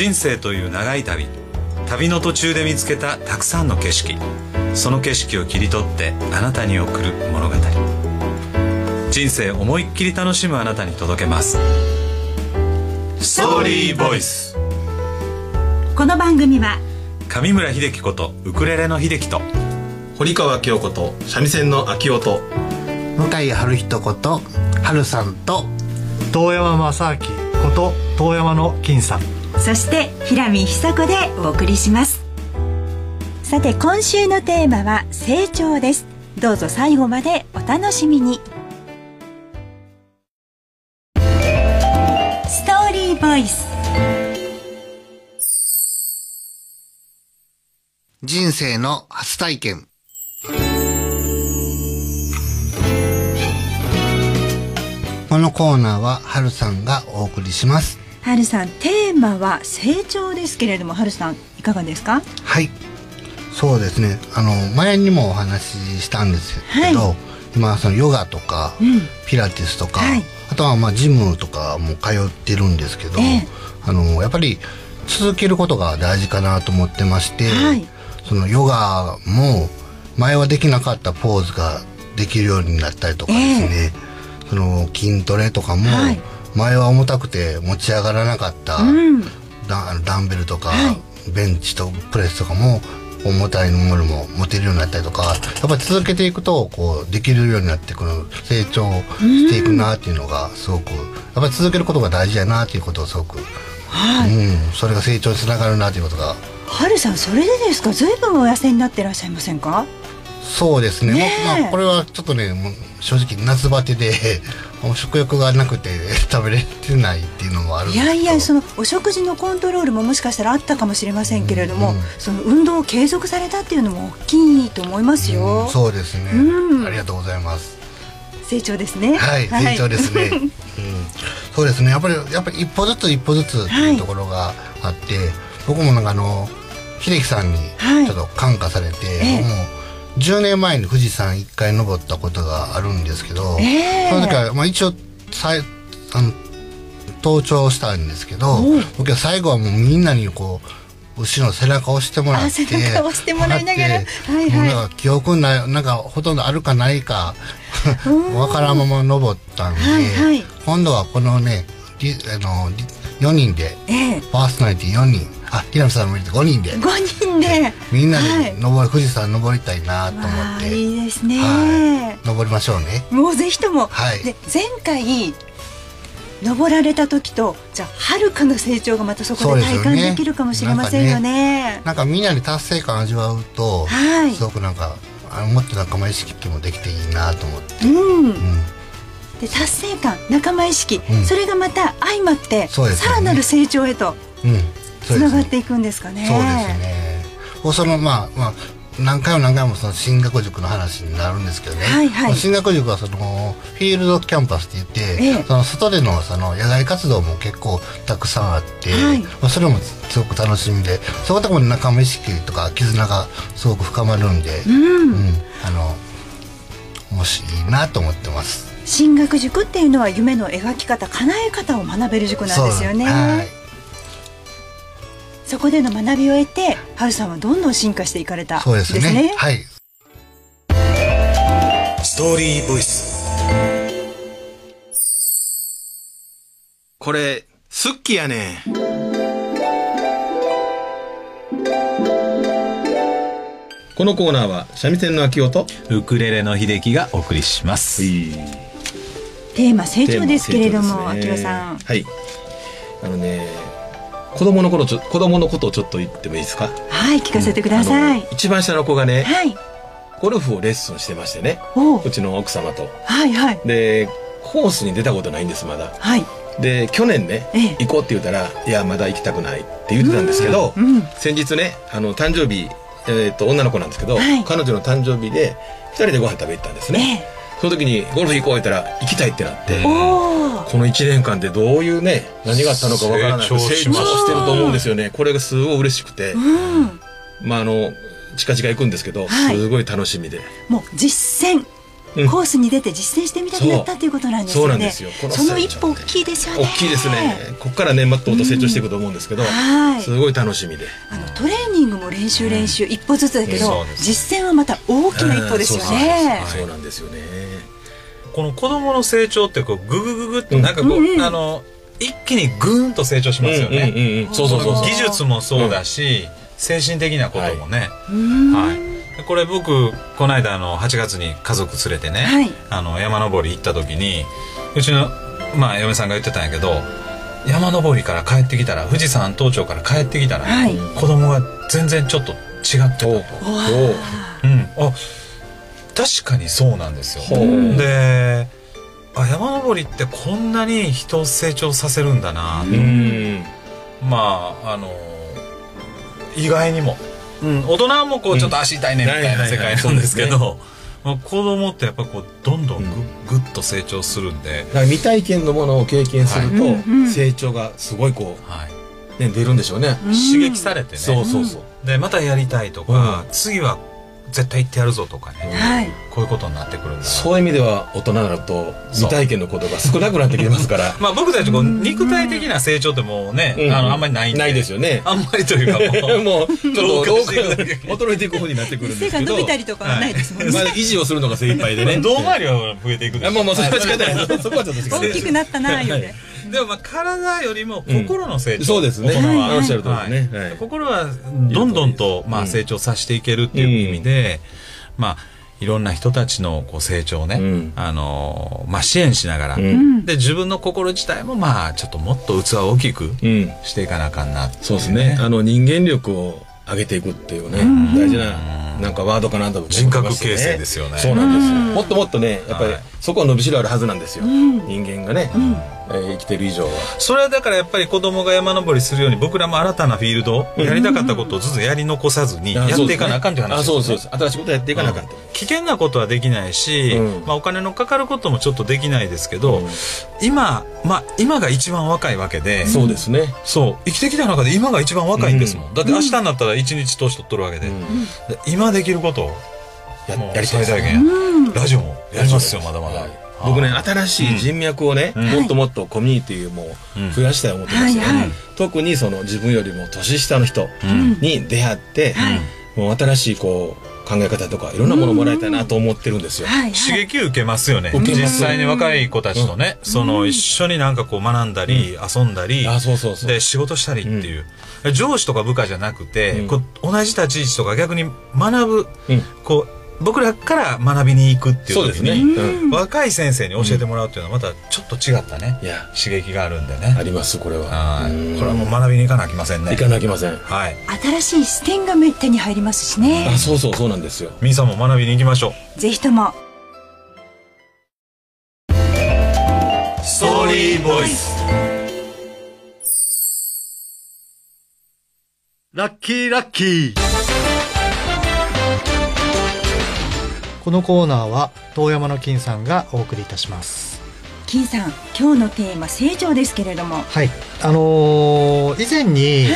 人生という長い旅。旅の途中で見つけたたくさんの景色。その景色を切り取ってあなたに送る物語。人生思いっきり楽しむあなたに届けます。ストーリーボイスこの番組は上村秀樹ことウクレレの秀樹と堀川京子と三味線の秋音向井春人こと春さんと遠山正明こと遠山の金さんそして平見久子でお送りします。さて今週のテーマは成長です。どうぞ最後までお楽しみに。ストーリーボイス。人生の初体験。このコーナーは春さんがお送りします。春さんテーマは成長ですけれども春さんいかがですか？はい。そうですね。あの前にもお話ししたんですけど、はい、今そのヨガとか、うん、ピラティスとか、はい、あとはまあジムとかも通ってるんですけど、えー、あのやっぱり続けることが大事かなと思ってまして、はい、そのヨガも前はできなかったポーズができるようになったりとかですね、えー、その筋トレとかも、前は重たくて持ち上がらなかった、うん、ダダンベルとか、ベンチとプレスとかも重たいものも持てるようになったりとかやっぱり続けていくとこうできるようになってくる成長していくなっていうのがすごくやっぱり続けることが大事やなっていうことをすごく、はい、うん、それが成長につながるなということが。はるさんそれでですか？ずいぶんお痩せになってらっしゃいませんか？そうですね、ねまあ、これはちょっとね正直夏バテで食欲がなくて 食べれてないっていうのもあるいやいやそのお食事のコントロールももしかしたらあったかもしれませんけれども、うんうん、その運動を継続されたっていうのも大きいと思いますよ、うん、そうですね、うん、ありがとうございます。成長ですね。はい、はい、成長ですね、うん、そうですね。やっぱりやっぱり一歩ずつ一歩ずつっていうところがあって、はい、僕もなんかあの秀樹さんにちょっと感化されて、はい、僕も10年前に富士山1回登ったことがあるんですけど、えー、その時は、まあ、一応さいあの登頂したんですけど僕は最後はもうみんなにこう後ろの背中を押してもらって背中を押してもらいながら、はいはい、なんか記憶ないなんかほとんどあるかないか わからんまま登ったんで、はいはい、今度はこのねあの4人で、えー、パーソナリティ4人あ平野さんもいて5人で。5人で。みんなで登、はい、富士山登りたいなと思って。いいですね、はい、登りましょうね。もうぜひとも、はい、で前回登られた時とじゃあはるかの成長がまたそこで体感できるかもしれませんよね。なんか、ね,、みんなに達成感味わうと、はい、すごくなんかあもっと仲間意識もできていいなと思って、うん、うん。で達成感仲間意識、うん、それがまた相まって、ね、さらなる成長へと、うん、つながっていくんですかね。そうですね。そのまあまあ何回も何回もその進学塾の話になるんですけどね、はいはい、進学塾はそのフィールドキャンパスって言って、ええ、その外でのその野外活動も結構たくさんあって、はい、まあ、それもすごく楽しみでそこでも仲間意識とか絆がすごく深まるんで、うん、うん、あのもしいいなと思ってます。進学塾っていうのは夢の描き方叶え方を学べる塾なんですよね。はいそこでの学びを得てハさんはどんどん進化していかれたそうですね、ね、はい。ストーリーボイス。これスッキやね。このコーナーは三味線の秋音ウクレレの秀樹がお送りします、テーマ成長ですけれども、ね、秋さん。はい。あのね子供の頃ちょ子供のことをちょっと言ってもいいですか？はい聞かせてください、うん、一番下の子がね、はい、ゴルフをレッスンしてましてねう。ちの奥様と。はいはい。でコースに出たことないんですまだ。はい。で去年ね、ええ、行こうって言ったら「いやまだ行きたくない」って言ってたんですけど、うんうん、先日ねあの誕生日、えー、と女の子なんですけど、はい、彼女の誕生日で2人でご飯食べ行ったんですね、えその時にゴルフ行こう言ったら行きたいってなってこの1年間でどういうね何があったのかわからない成長してると思うんですよね。これがすごい嬉しくて、うん、まああの近々行くんですけど、はい、すごい楽しみで。もう実践コースに出て実践してみたくなったっていうことなんですよね。その一歩大きいですよね。大きいですね。ここからね、まっともと成長していくと思うんですけど、すごい楽しみで。あのトレーニングも練習練習、一歩ずつだけど、実践はまた大きな一歩ですよね。そうなんですよね。この子供の成長ってこうググググっとなんかこう、あの一気にグーンと成長しますよね。そうそうそう。技術もそうだし、精神的なこともね。はい。これ僕この間あの8月に家族連れてね、はい、あの山登り行った時にうちの、まあ、嫁さんが言ってたんやけど山登りから帰ってきたら富士山登頂から帰ってきたら、はい、子供が全然ちょっと違ってたと。うん、あ確かにそうなんですよ。であ山登りってこんなに人を成長させるんだなと。まああの意外にも。うん、大人もこうちょっと足痛いねみたいな世界なんですけど、まあ、子供ってやっぱこうどんどんぐ,、ぐっと成長するんで。未体験のものを経験すると、成長がすごいこう、はい。ね、出るんでしょうね、刺激されてね。そうそうそう。でまたやりたいとか、次は絶対行ってやるぞとかね、はい、こういうことになってくるんだそういう意味では大人になると未体験のことが少なくなってきてますから。まあ僕たちこう肉体的な成長ってもうね、うん、あのあんまりないないですよね。あんまりというかもう。ちょっと衰えていく方になってくるんですけど。背が伸びたりとかはないですもんね、まあ、維持をするのが精一杯でね。胴回りは増えていくんですもうもうそれは仕方ないそこはちょっと大きくなったな言うてでもまあ体よりも心の成長、そうですね。おっしゃる通りね、心はどんどんとまあ成長させていけるっていう意味で、まあいろんな人たちのこう成長をね、うん、あのまあ、支援しながら、うん、で自分の心自体もまあちょっともっと器を大きくしていかなあかんな、ね、そうですね。あの人間力を上げていくっていうね、大事ななんかワードかなとね、人格形成ですよね。そうなんですよ。もっともっとねやっぱり、そこは伸びしろあるはずなんですよ、人間がね、えー、生きてる以上は。それはだからやっぱり子供が山登りするように僕らも新たなフィールド、やりたかったことをずつやり残さずにやっていかなあかんっていう話、ね、あそうそうそう。新しいことやっていかなあかん、危険なことはできないし、まあ、お金のかかることもちょっとできないですけど、今まあ今が一番若いわけでそうですね。そう。生きてきた中で今が一番若いんですもん、だって明日になったら一日年取っとるわけで、今できることをややりたい最大限、ラジオもやりますよまだまだ、僕ね新しい人脈をね、もっともっとコミュニティも増やしたいと思ってますよ、特にその自分よりも年下の人に出会って、もう新しいこう考え方とかいろんなものもらいたいなと思ってるんですよ。刺激受けますよね。実際に若い子たちとね、その一緒になんかこう学んだり、遊んだり、で仕事したりっていう。上司とか部下じゃなくて、こう同じ立ち位置とか逆に学ぶ、こう僕らから学びに行くっていう時に、ね。うん、若い先生に教えてもらうっていうのはまたちょっと違ったね、刺激があるんでね。ありますこれは。これはもう学びに行かなきませんね。行かなきません。はい。新しい視点が手に入りますしね。あそうそうそうなんですよ。みんさんも学びに行きましょう。ぜひとも。ストーリーボイス。ラッキーラッキーこのコーナーは遠山の金さんがお送りいたします。金さん今日のテーマ成長ですけれども。はい。あのー、以前に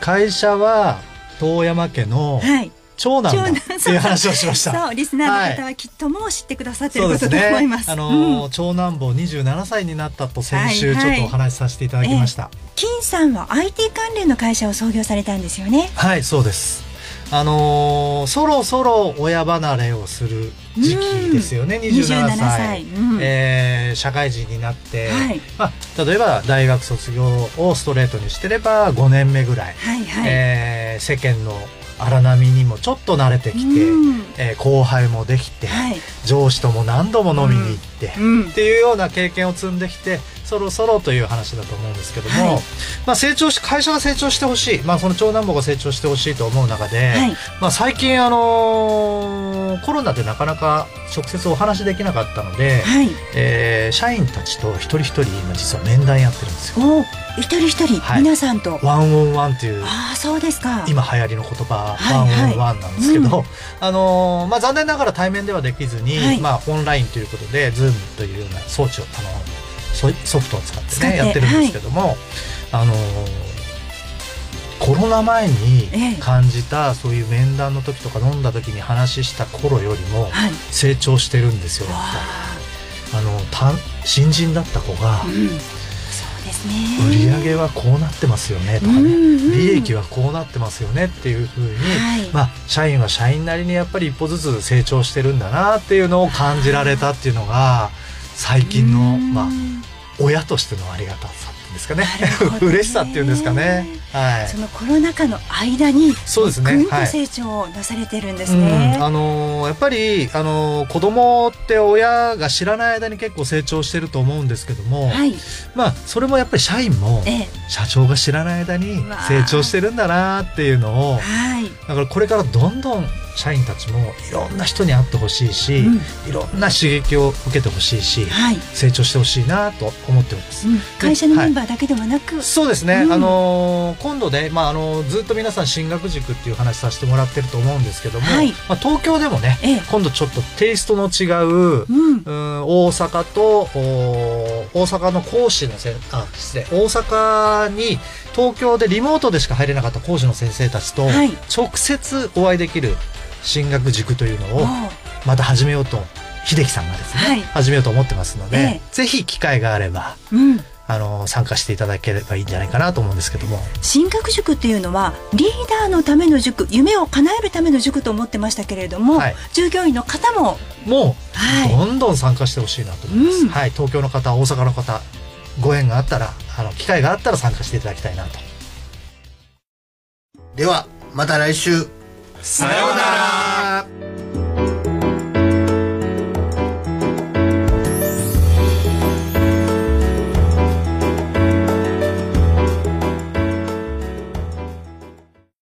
会社は遠山家の、はい。長男だっていう話をしました。そう、リスナーの方はきっともう知ってくださってることと思います。あのーうん、長男坊27歳になったと先週ちょっとお話しさせていただきました。はい金さんは IT 関連の会社を創業されたんですよね。はい、そうです。あのー、そろそろ親離れをする時期ですよね、うん、27歳。歳、うん、えー、社会人になって、はい、まあ、例えば大学卒業をストレートにしてれば5年目ぐらい、はいはい、えー、世間の荒波にもちょっと慣れてきて、うん、えー、後輩もできて、はい、上司とも何度も飲みに行って、うん、っていうような経験を積んできてそろそろという話だと思うんですけども、はい、まあ、成長し会社が成長してほしい、まあ、その長男坊が成長してほしいと思う中で、はい、まあ、最近、あのー、コロナでなかなか直接お話できなかったので、はい、えー、社員たちと一人一人今実は面談やってるんですよ。一人一人、はい、皆さんと。 one on one っていうあそうですか。今流行りの言葉、はい、ワンオンワンなんですけど、うん、あのー、まあ、残念ながら対面ではできずに、はい、まあ、オンラインということで Zoom というような装置をあのソフトを使ってねやってるんですけども、はい、あのー、コロナ前に感じた、そういう面談の時とか飲んだ時に話した頃よりも成長してるんですよ、やっぱり。あ。の新人だった子が、うん売り上げはこうなってますよねとかね、利益はこうなってますよねっていうふうに、はい、まあ、社員は社員なりにやっぱり一歩ずつ成長してるんだなっていうのを感じられたっていうのが最近の、まあ、親としてのありがたさですかね。ね。嬉しさっていうんですかね、はい、そのコロナ禍の間にそうですね。ぐんと成長をなされてるんですね、はいうん、あのー、やっぱり、あのー、子供って親が知らない間に結構成長してると思うんですけども、はい、まあそれもやっぱり社員も社長が知らない間に成長してるんだなっていうのを、はい、だからこれからどんどん社員たちもいろんな人に会ってほしいし、うん、いろんな刺激を受けてほしいし、はい、成長してほしいなと思っております、うん、会社のメンバーだけではなく、はい、そうですね、うん、あの今度で、まあ、あのずっと皆さん進学塾っていう話させてもらってると思うんですけども、はい、まあ、東京でもね、ええ、今度ちょっとテイストの違う,、うん。大阪と大阪の講師のせあ失礼大阪に東京でリモートでしか入れなかった講師の先生たちと直接お会いできる進学塾というのをまた始めようと秀樹さんがですね、はい、始めようと思ってますので、ええ、ぜひ機会があれば、うん、あの参加していただければいいんじゃないかなと思うんですけども。進学塾っていうのはリーダーのための塾夢を叶えるための塾と思ってましたけれども、はい、従業員の方ももう、どんどん参加してほしいなと思います、うん、はい、東京の方大阪の方ご縁があったらあの機会があったら参加していただきたいなと。ではまた来週。さようなら